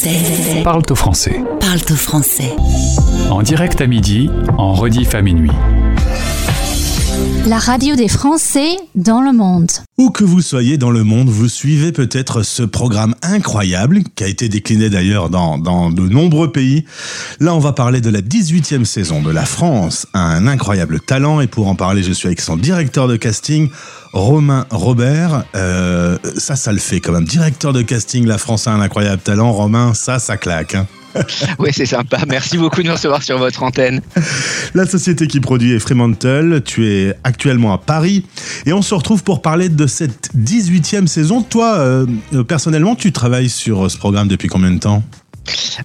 français. Parle-toi français. Parle-toi français. En direct à midi, en rediff à minuit. La radio des Français dans le monde. Où que vous soyez dans le monde, vous suivez peut-être ce programme incroyable, qui a été décliné d'ailleurs dans, de nombreux pays. Là, on va parler de la 18e saison de La France, un incroyable talent. Et pour en parler, je suis avec son directeur de casting, Romain Robert. Euh, ça, ça le fait quand même. Directeur de casting, La France a un incroyable talent. Romain, ça, ça claque. Hein. Oui, c'est sympa. Merci beaucoup de me recevoir sur votre antenne. La société qui produit est Fremantle. Tu es actuellement à Paris. Et on se retrouve pour parler de cette 18e saison. Toi, euh, personnellement, tu travailles sur ce programme depuis combien de temps?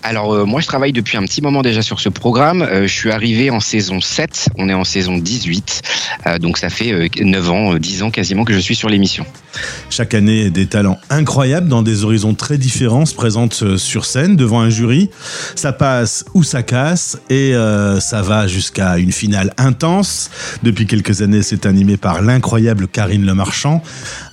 Alors euh, moi je travaille depuis un petit moment déjà sur ce programme. Euh, je suis arrivé en saison 7, on est en saison 18. Euh, donc ça fait 9 ans, 10 ans quasiment que je suis sur l'émission. Chaque année, des talents incroyables dans des horizons très différents se présentent sur scène devant un jury. Ça passe ou ça casse et ça va jusqu'à une finale intense. Depuis quelques années, c'est animé par l'incroyable Karine Lemarchand.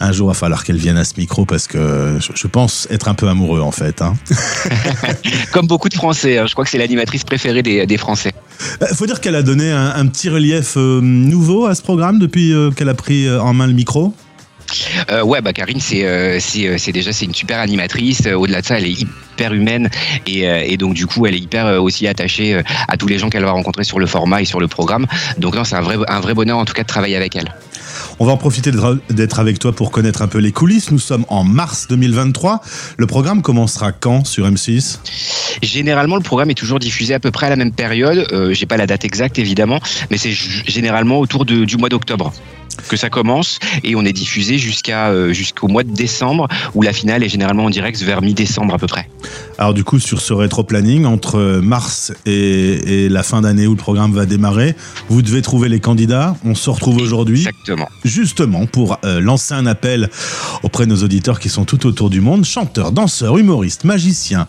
Un jour, il va falloir qu'elle vienne à ce micro parce que je pense être un peu amoureux en fait. Hein. Comme beaucoup de Français, hein. je crois que c'est l'animatrice préférée des, Français. Il euh, faut dire qu'elle a donné un, petit relief euh, nouveau à ce programme depuis euh, qu'elle a pris en main le micro. ouais, bah Karine, c'est c'est déjà c'est une super animatrice. Au-delà de ça, elle est hyper humaine et, et, donc du coup, elle est hyper aussi attachée à tous les gens qu'elle va rencontrer sur le format et sur le programme. Donc non, c'est un vrai un vrai bonheur en tout cas de travailler avec elle. On va en profiter d'être avec toi pour connaître un peu les coulisses. Nous sommes en mars 2023. Le programme commencera quand sur M6 Généralement, le programme est toujours diffusé à peu près à la même période. Euh, J'ai pas la date exacte évidemment, mais c'est généralement autour du mois d'octobre que ça commence et on est diffusé euh, jusqu'au mois de décembre où la finale est généralement en direct vers mi-décembre à peu près. Alors du coup sur ce rétro-planning entre mars et, la fin d'année où le programme va démarrer, vous devez trouver les candidats. On se retrouve aujourd'hui. Exactement. Justement pour euh, lancer un appel auprès de nos auditeurs qui sont tout autour du monde, chanteurs, danseurs, humoristes, magiciens,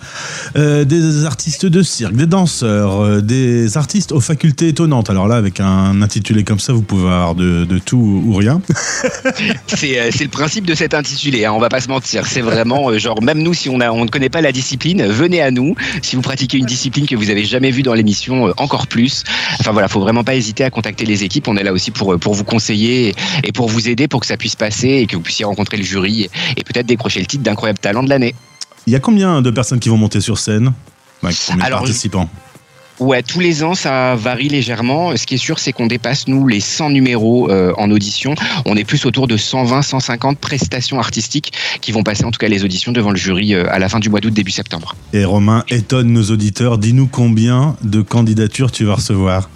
euh, des artistes de cirque, des danseurs, des artistes aux facultés étonnantes. Alors là avec un intitulé comme ça, vous pouvez avoir de, de tout ou rien. Euh, c'est le principe de cet intitulé, hein, on va pas se mentir. C'est vraiment euh, genre, même nous, si on, a, on ne connaît pas la discipline, venez à nous. Si vous pratiquez une discipline que vous avez jamais vue dans l'émission, euh, encore plus. Enfin voilà, faut vraiment pas hésiter à contacter les équipes. On est là aussi pour, pour vous conseiller et, pour vous aider pour que ça puisse passer et que vous puissiez rencontrer le jury et, peut-être décrocher le titre d'incroyable talent de l'année. Il y a combien de personnes qui vont monter sur scène Alors, participants? Ouais, tous les ans, ça varie légèrement. Ce qui est sûr, c'est qu'on dépasse, nous, les 100 numéros euh, en audition. On est plus autour de 120, 150 prestations artistiques qui vont passer, en tout cas, les auditions devant le jury euh, à la fin du mois d'août, début septembre. Et Romain, étonne nos auditeurs. Dis-nous combien de candidatures tu vas recevoir?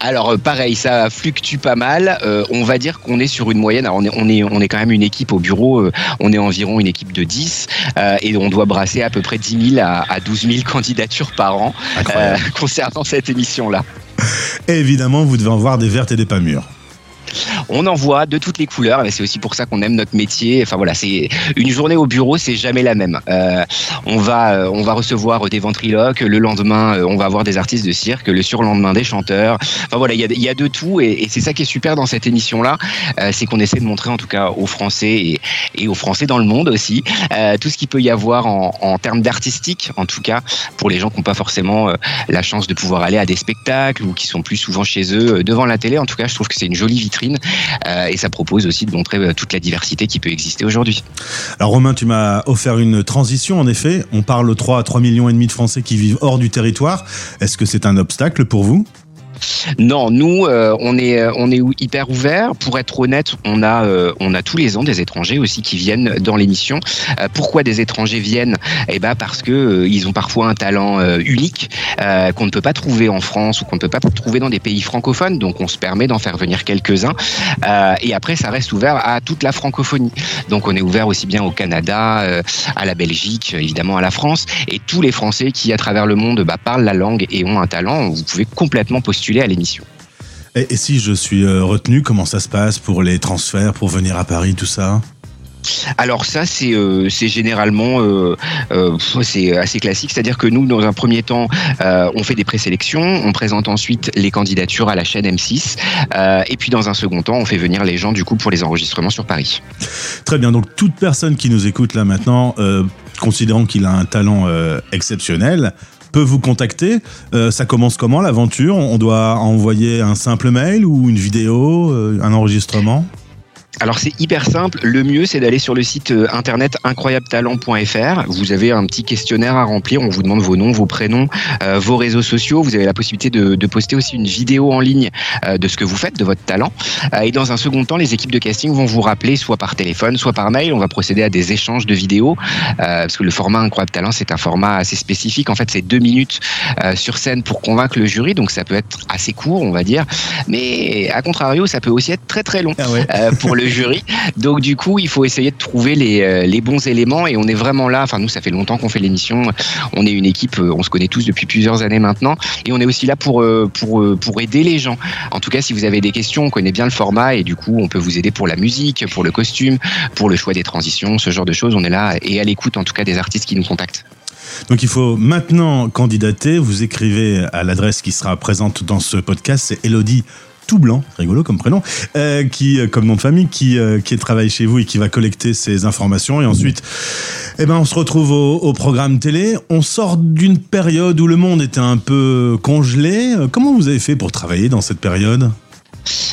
Alors euh, pareil, ça fluctue pas mal. Euh, on va dire qu'on est sur une moyenne. Alors on est, on est, on est quand même une équipe au bureau. Euh, on est environ une équipe de 10 et on doit brasser à peu près 10 000 à, à 12 000 candidatures par an concernant cette émission-là. évidemment, vous devez en voir des vertes et des pas mûres. On en voit de toutes les couleurs, et c'est aussi pour ça qu'on aime notre métier. Enfin voilà, c'est une journée au bureau, c'est jamais la même. Euh, on va, euh, on va recevoir des ventriloques. Le lendemain, euh, on va avoir des artistes de cirque. Le surlendemain, des chanteurs. Enfin voilà, il y a, de tout, et, c'est ça qui est super dans cette émission-là, c'est qu'on essaie de montrer en tout cas aux Français et, aux Français dans le monde aussi tout ce qu'il peut y avoir en, termes d'artistique, en tout cas pour les gens qui n'ont pas forcément la chance de pouvoir aller à des spectacles ou qui sont plus souvent chez eux devant la télé. En tout cas, je trouve que c'est une jolie vitrine euh, et ça propose aussi de montrer euh, toute la diversité qui peut exister aujourd'hui. Alors Romain, tu m'as offert une transition en effet. On parle 3 à 3 millions et demi de Français qui vivent hors du territoire. Est-ce que c'est un obstacle pour vous? Non, nous, euh, on est euh, on est hyper ouvert. Pour être honnête, on a euh, on a tous les ans des étrangers aussi qui viennent dans l'émission. pourquoi des étrangers viennent? Eh ben parce que ils ont parfois un talent unique qu'on ne peut pas trouver en France ou qu'on ne peut pas trouver dans des pays francophones. Donc on se permet d'en faire venir quelques-uns. et après, ça reste ouvert à toute la francophonie. Donc on est ouvert aussi bien au Canada, à la Belgique, évidemment à la France, et tous les Français qui à travers le monde bah, parlent la langue et ont un talent. Vous pouvez complètement postuler à l'émission. Et, si je suis euh, retenu, comment ça se passe pour les transferts, pour venir à Paris, tout ça? Alors ça, c'est euh, généralement euh, c'est assez classique, c'est-à-dire que nous, dans un premier temps, on fait des présélections, on présente ensuite les candidatures à la chaîne M6, et puis dans un second temps, on fait venir les gens du coup pour les enregistrements sur Paris. Très bien. Donc toute personne qui nous écoute là maintenant considérant qu'il a un talent exceptionnel, vous contacter. ça commence comment l'aventure? On doit envoyer un simple mail ou une vidéo, un enregistrement? Alors c'est hyper simple. Le mieux, c'est d'aller sur le site euh, internet incroyabletalent.fr. Vous avez un petit questionnaire à remplir. On vous demande vos noms, vos prénoms, euh, vos réseaux sociaux. Vous avez la possibilité de, de, poster aussi une vidéo en ligne euh, de ce que vous faites, de votre talent. et dans un second temps, les équipes de casting vont vous rappeler soit par téléphone, soit par mail. On va procéder à des échanges de vidéos parce que le format Incroyable Talent, c'est un format assez spécifique. En fait, c'est deux minutes sur scène pour convaincre le jury, donc ça peut être assez court, on va dire. Mais à contrario, ça peut aussi être très très long ah ouais. pour le jury. Donc du coup, il faut essayer de trouver les, euh, les, bons éléments et on est vraiment là. Enfin, nous, ça fait longtemps qu'on fait l'émission. On est une équipe, euh, on se connaît tous depuis plusieurs années maintenant et on est aussi là pour, euh, pour, pour aider les gens. En tout cas, si vous avez des questions, on connaît bien le format et du coup, on peut vous aider pour la musique, pour le costume, pour le choix des transitions, ce genre de choses. On est là et à l'écoute en tout cas des artistes qui nous contactent. Donc il faut maintenant candidater. Vous écrivez à l'adresse qui sera présente dans ce podcast, c'est Elodie tout blanc, rigolo comme prénom, euh, qui, euh, comme nom de famille, qui, euh, qui travaille chez vous et qui va collecter ces informations. Et ensuite, eh ben, on se retrouve au, au programme télé. On sort d'une période où le monde était un peu congelé. Comment vous avez fait pour travailler dans cette période?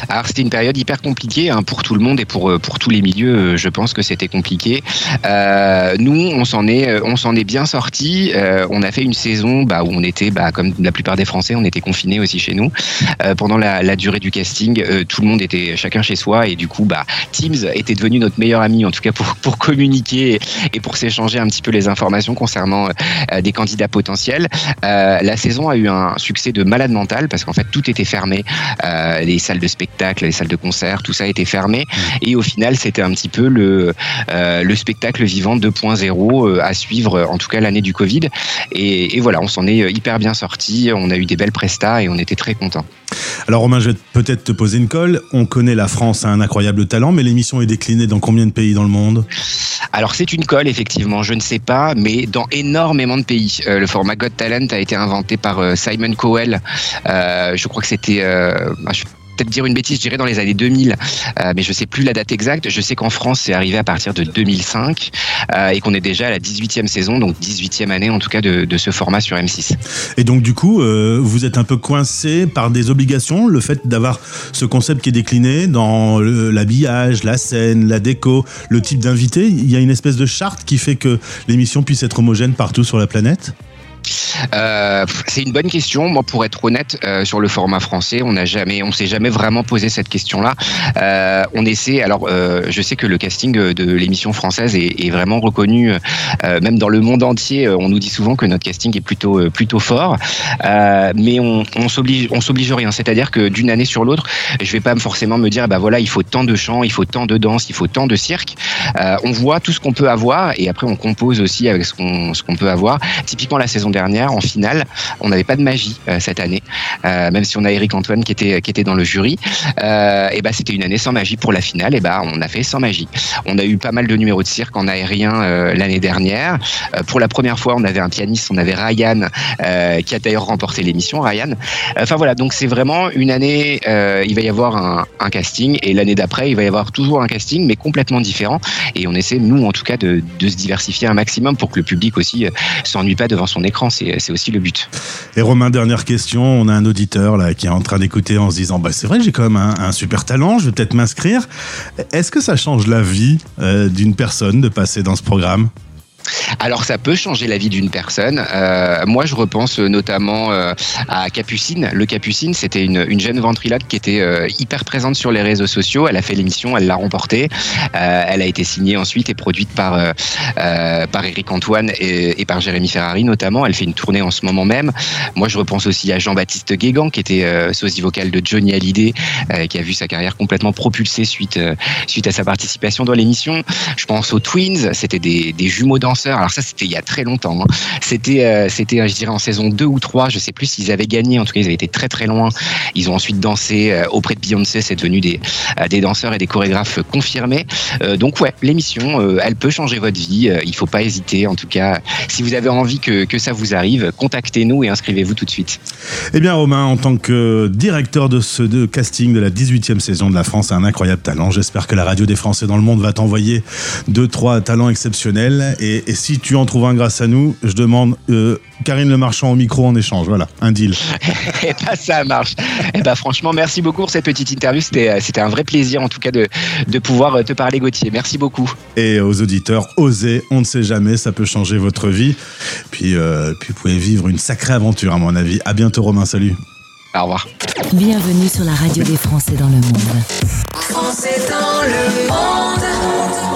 Alors c'était une période hyper compliquée hein, pour tout le monde et pour euh, pour tous les milieux. Euh, je pense que c'était compliqué. Euh, nous, on s'en est euh, on s'en est bien sorti. Euh, on a fait une saison bah, où on était bah, comme la plupart des Français, on était confinés aussi chez nous euh, pendant la, la, durée du casting. tout le monde était chacun chez soi et du coup bah Teams était devenu notre meilleur ami en tout cas pour pour communiquer et pour s'échanger un petit peu les informations concernant des candidats potentiels. la saison a eu un succès de malade mental parce qu'en fait tout était fermé. les salles de spectacle, les salles de concert, tout ça était fermé. Et au final, c'était un petit peu le, euh, le spectacle vivant 2.0 euh, à suivre, en tout cas l'année du Covid. Et, et voilà, on s'en est hyper bien sorti. On a eu des belles prestats et on était très contents. Alors Romain, je vais peut-être te poser une colle. On connaît la France a un incroyable talent, mais l'émission est déclinée dans combien de pays dans le monde? Alors c'est une colle, effectivement, je ne sais pas, mais dans énormément de pays. Euh, le format Got Talent a été inventé par Simon Cowell. Euh, je crois que c'était... Euh, peut-être dire une bêtise, je dirais dans les années 2000, euh, mais je sais plus la date exacte. Je sais qu'en France, c'est arrivé à partir de 2005 euh, et qu'on est déjà à la 18e saison, donc 18e année en tout cas de, ce format sur M6. Et donc du coup, euh, vous êtes un peu coincé par des obligations, le fait d'avoir ce concept qui est décliné dans l'habillage, la scène, la déco, le type d'invité. Il y a une espèce de charte qui fait que l'émission puisse être homogène partout sur la planète? Euh, c'est une bonne question. Moi, pour être honnête, euh, sur le format français, on n'a jamais, on s'est jamais vraiment posé cette question-là. Euh, on essaie. Alors, je sais que le casting de l'émission française est, vraiment reconnu, même dans le monde entier. On nous dit souvent que notre casting est plutôt plutôt fort, mais on, on s'oblige, on s'oblige rien. C'est-à-dire que d'une année sur l'autre, je vais pas forcément me dire, bah voilà, il faut tant de chants, il faut tant de danse, il faut tant de cirque. on voit tout ce qu'on peut avoir et après on compose aussi avec ce qu'on ce qu'on peut avoir. Typiquement la saison dernière, en finale, on n'avait pas de magie euh, cette année, euh, même si on a Eric Antoine qui était qui était dans le jury. Euh, et ben c'était une année sans magie pour la finale. Et ben on a fait sans magie. On a eu pas mal de numéros de cirque en aérien l'année dernière. pour la première fois, on avait un pianiste, on avait Ryan qui a d'ailleurs remporté l'émission. Ryan. Enfin voilà, donc c'est vraiment une année. il va y avoir un, un casting et l'année d'après, il va y avoir toujours un casting, mais complètement différent. Et on essaie, nous en tout cas, de, de se diversifier un maximum pour que le public aussi s'ennuie pas devant son écran c'est aussi le but. Et Romain, dernière question. On a un auditeur là qui est en train d'écouter en se disant bah, c'est vrai, j'ai quand même un, un, super talent, je vais peut-être m'inscrire. Est-ce que ça change la vie euh, d'une personne de passer dans ce programme? Alors ça peut changer la vie d'une personne. Euh, moi je repense notamment euh, à Capucine. Le Capucine c'était une, une, jeune ventriloque qui était euh, hyper présente sur les réseaux sociaux. Elle a fait l'émission, elle l'a remportée. Euh, elle a été signée ensuite et produite par, euh, par Eric Antoine et, par Jérémy Ferrari notamment. Elle fait une tournée en ce moment même. Moi je repense aussi à Jean-Baptiste Guégan qui était sosie vocal de Johnny Hallyday qui a vu sa carrière complètement propulsée suite, suite à sa participation dans l'émission. Je pense aux Twins, c'était des, des jumeaux dans alors ça, c'était il y a très longtemps. Hein. C'était, euh, c'était, je dirais, en saison 2 ou 3. Je sais plus s'ils avaient gagné. En tout cas, ils avaient été très très loin. Ils ont ensuite dansé euh, auprès de Beyoncé. C'est devenu des, euh, des danseurs et des chorégraphes confirmés. donc ouais, l'émission, elle peut changer votre vie. il faut pas hésiter. En tout cas, si vous avez envie que, que ça vous arrive, contactez-nous et inscrivez-vous tout de suite. Eh bien, Romain, en tant que directeur de ce de casting de la 18e saison de la France, un incroyable talent. J'espère que la radio des Français dans le monde va t'envoyer deux, trois talents exceptionnels et Et, et si tu en trouves un grâce à nous, je demande euh, Karine Le Marchand au micro en échange. Voilà, un deal. Et bah ça marche. Et bah franchement, merci beaucoup pour cette petite interview. C'était euh, c'était un vrai plaisir en tout cas de, de pouvoir euh, te parler Gauthier. Merci beaucoup. Et aux auditeurs, osez, on ne sait jamais, ça peut changer votre vie. Puis, euh, puis vous pouvez vivre une sacrée aventure à mon avis. À bientôt Romain, salut. Au revoir. Bienvenue sur la radio des Français dans le monde. Français dans le monde.